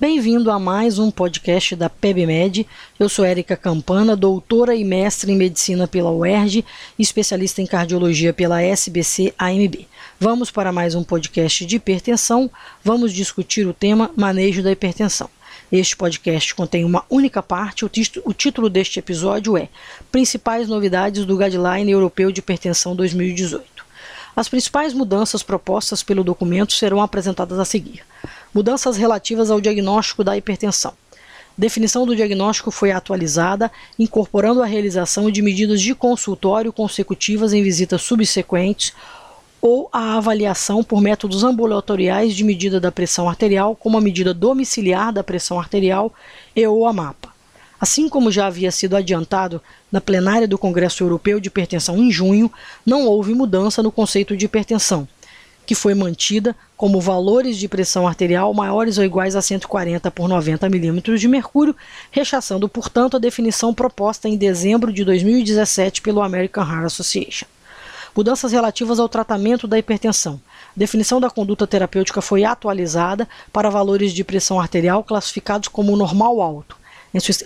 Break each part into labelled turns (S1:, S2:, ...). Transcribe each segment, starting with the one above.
S1: Bem-vindo a mais um podcast da PebMed. Eu sou Érica Campana, doutora e mestre em medicina pela UERJ, especialista em cardiologia pela SBC AMB. Vamos para mais um podcast de hipertensão. Vamos discutir o tema manejo da hipertensão. Este podcast contém uma única parte. O, o título deste episódio é Principais novidades do Guideline Europeu de Hipertensão 2018. As principais mudanças propostas pelo documento serão apresentadas a seguir. Mudanças relativas ao diagnóstico da hipertensão. Definição do diagnóstico foi atualizada, incorporando a realização de medidas de consultório consecutivas em visitas subsequentes ou a avaliação por métodos ambulatoriais de medida da pressão arterial, como a medida domiciliar da pressão arterial e ou a MAPA. Assim como já havia sido adiantado na plenária do Congresso Europeu de Hipertensão em junho, não houve mudança no conceito de hipertensão, que foi mantida como valores de pressão arterial maiores ou iguais a 140 por 90 milímetros de mercúrio, rechaçando, portanto, a definição proposta em dezembro de 2017 pelo American Heart Association. Mudanças relativas ao tratamento da hipertensão. A definição da conduta terapêutica foi atualizada para valores de pressão arterial classificados como normal alto,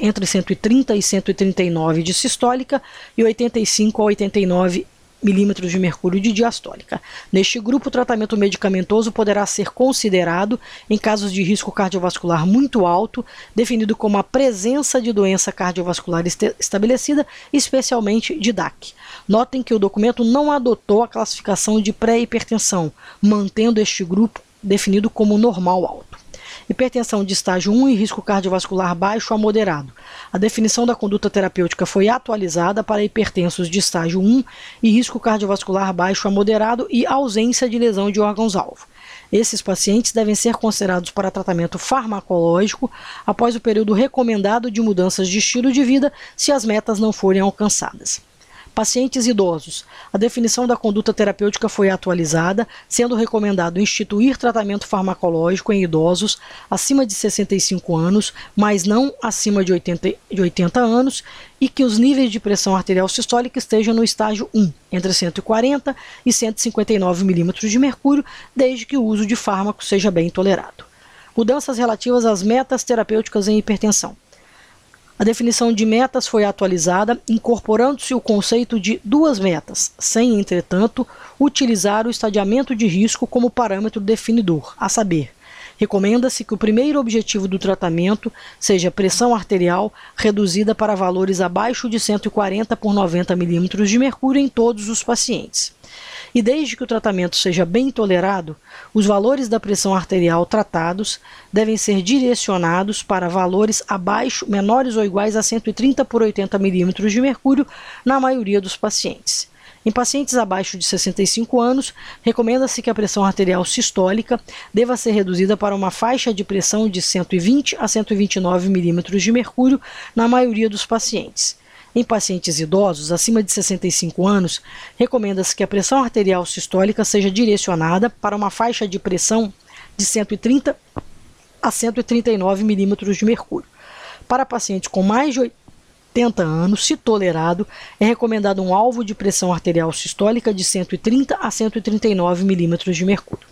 S1: entre 130 e 139 de sistólica e 85 a 89 milímetros de mercúrio de diastólica. Neste grupo, o tratamento medicamentoso poderá ser considerado em casos de risco cardiovascular muito alto, definido como a presença de doença cardiovascular estabelecida, especialmente de DAC. Notem que o documento não adotou a classificação de pré-hipertensão, mantendo este grupo definido como normal alto hipertensão de estágio 1 e risco cardiovascular baixo a moderado. A definição da conduta terapêutica foi atualizada para hipertensos de estágio 1 e risco cardiovascular baixo a moderado e ausência de lesão de órgãos-alvo. Esses pacientes devem ser considerados para tratamento farmacológico após o período recomendado de mudanças de estilo de vida se as metas não forem alcançadas. Pacientes idosos. A definição da conduta terapêutica foi atualizada, sendo recomendado instituir tratamento farmacológico em idosos acima de 65 anos, mas não acima de 80, de 80 anos, e que os níveis de pressão arterial sistólica estejam no estágio 1, entre 140 e 159 milímetros de mercúrio, desde que o uso de fármaco seja bem tolerado. Mudanças relativas às metas terapêuticas em hipertensão. A definição de metas foi atualizada, incorporando-se o conceito de duas metas, sem, entretanto, utilizar o estadiamento de risco como parâmetro definidor, a saber, recomenda-se que o primeiro objetivo do tratamento seja pressão arterial reduzida para valores abaixo de 140 por 90 milímetros de mercúrio em todos os pacientes e desde que o tratamento seja bem tolerado, os valores da pressão arterial tratados devem ser direcionados para valores abaixo, menores ou iguais a 130 por 80 milímetros de mercúrio na maioria dos pacientes. Em pacientes abaixo de 65 anos, recomenda-se que a pressão arterial sistólica deva ser reduzida para uma faixa de pressão de 120 a 129 milímetros de mercúrio na maioria dos pacientes. Em pacientes idosos acima de 65 anos, recomenda-se que a pressão arterial sistólica seja direcionada para uma faixa de pressão de 130 a 139 milímetros de mercúrio. Para pacientes com mais de 80 anos, se tolerado, é recomendado um alvo de pressão arterial sistólica de 130 a 139 milímetros de mercúrio.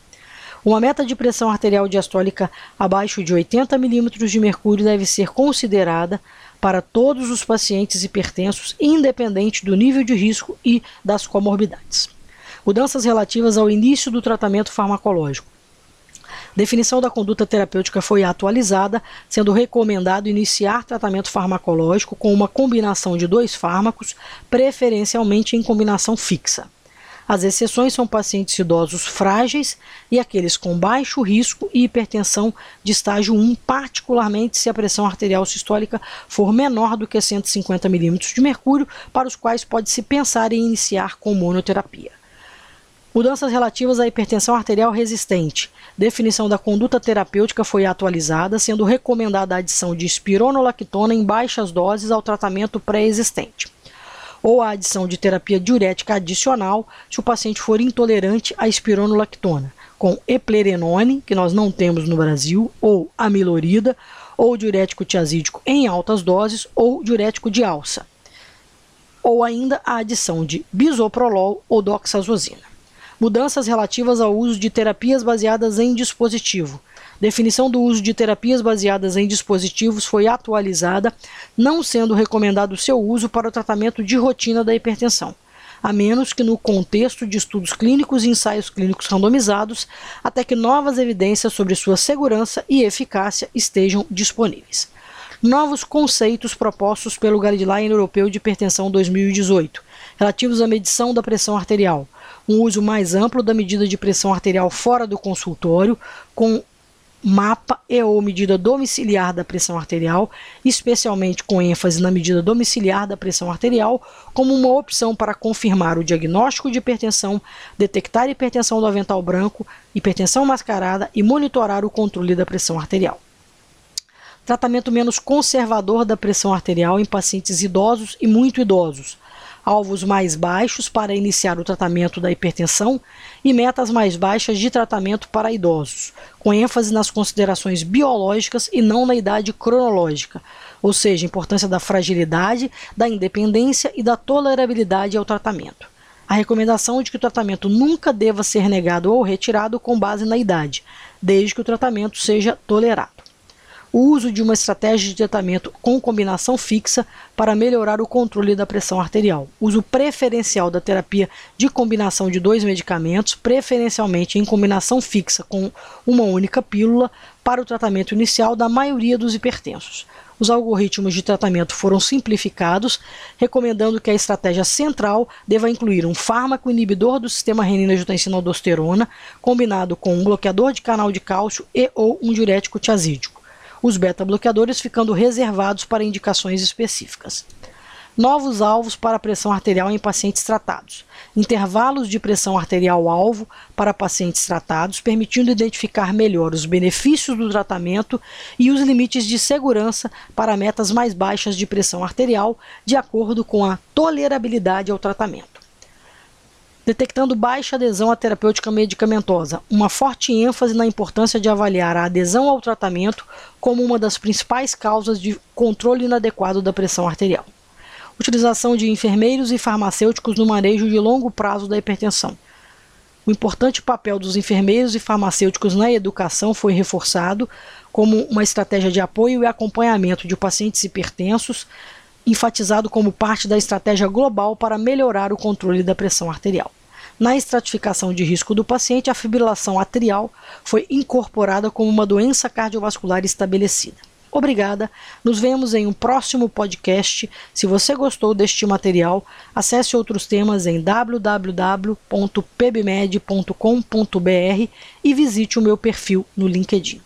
S1: Uma meta de pressão arterial diastólica abaixo de 80 milímetros de mercúrio deve ser considerada para todos os pacientes hipertensos, independente do nível de risco e das comorbidades. Mudanças relativas ao início do tratamento farmacológico. Definição da conduta terapêutica foi atualizada, sendo recomendado iniciar tratamento farmacológico com uma combinação de dois fármacos, preferencialmente em combinação fixa. As exceções são pacientes idosos frágeis e aqueles com baixo risco e hipertensão de estágio 1, particularmente se a pressão arterial sistólica for menor do que 150 milímetros de mercúrio, para os quais pode-se pensar em iniciar com monoterapia. Mudanças relativas à hipertensão arterial resistente. Definição da conduta terapêutica foi atualizada, sendo recomendada a adição de espironolactona em baixas doses ao tratamento pré-existente ou a adição de terapia diurética adicional se o paciente for intolerante à espironolactona, com eplerenone, que nós não temos no Brasil, ou amilorida, ou diurético tiazídico em altas doses, ou diurético de alça. Ou ainda a adição de bisoprolol ou doxazosina. Mudanças relativas ao uso de terapias baseadas em dispositivo. Definição do uso de terapias baseadas em dispositivos foi atualizada, não sendo recomendado seu uso para o tratamento de rotina da hipertensão, a menos que no contexto de estudos clínicos e ensaios clínicos randomizados, até que novas evidências sobre sua segurança e eficácia estejam disponíveis. Novos conceitos propostos pelo Guideline Europeu de Hipertensão 2018, relativos à medição da pressão arterial, um uso mais amplo da medida de pressão arterial fora do consultório, com mapa e ou medida domiciliar da pressão arterial, especialmente com ênfase na medida domiciliar da pressão arterial, como uma opção para confirmar o diagnóstico de hipertensão, detectar hipertensão do avental branco, hipertensão mascarada e monitorar o controle da pressão arterial. Tratamento menos conservador da pressão arterial em pacientes idosos e muito idosos, alvos mais baixos para iniciar o tratamento da hipertensão e metas mais baixas de tratamento para idosos, com ênfase nas considerações biológicas e não na idade cronológica, ou seja, importância da fragilidade, da independência e da tolerabilidade ao tratamento. A recomendação de que o tratamento nunca deva ser negado ou retirado com base na idade, desde que o tratamento seja tolerado o uso de uma estratégia de tratamento com combinação fixa para melhorar o controle da pressão arterial. Uso preferencial da terapia de combinação de dois medicamentos, preferencialmente em combinação fixa com uma única pílula, para o tratamento inicial da maioria dos hipertensos. Os algoritmos de tratamento foram simplificados, recomendando que a estratégia central deva incluir um fármaco inibidor do sistema renina-angiotensina-aldosterona, combinado com um bloqueador de canal de cálcio e ou um diurético tiazídico os beta-bloqueadores ficando reservados para indicações específicas. Novos alvos para pressão arterial em pacientes tratados. Intervalos de pressão arterial alvo para pacientes tratados, permitindo identificar melhor os benefícios do tratamento e os limites de segurança para metas mais baixas de pressão arterial, de acordo com a tolerabilidade ao tratamento detectando baixa adesão à terapêutica medicamentosa, uma forte ênfase na importância de avaliar a adesão ao tratamento como uma das principais causas de controle inadequado da pressão arterial. Utilização de enfermeiros e farmacêuticos no manejo de longo prazo da hipertensão. O importante papel dos enfermeiros e farmacêuticos na educação foi reforçado como uma estratégia de apoio e acompanhamento de pacientes hipertensos, enfatizado como parte da estratégia global para melhorar o controle da pressão arterial. Na estratificação de risco do paciente, a fibrilação atrial foi incorporada como uma doença cardiovascular estabelecida. Obrigada, nos vemos em um próximo podcast. Se você gostou deste material, acesse outros temas em www.pbmed.com.br e visite o meu perfil no LinkedIn.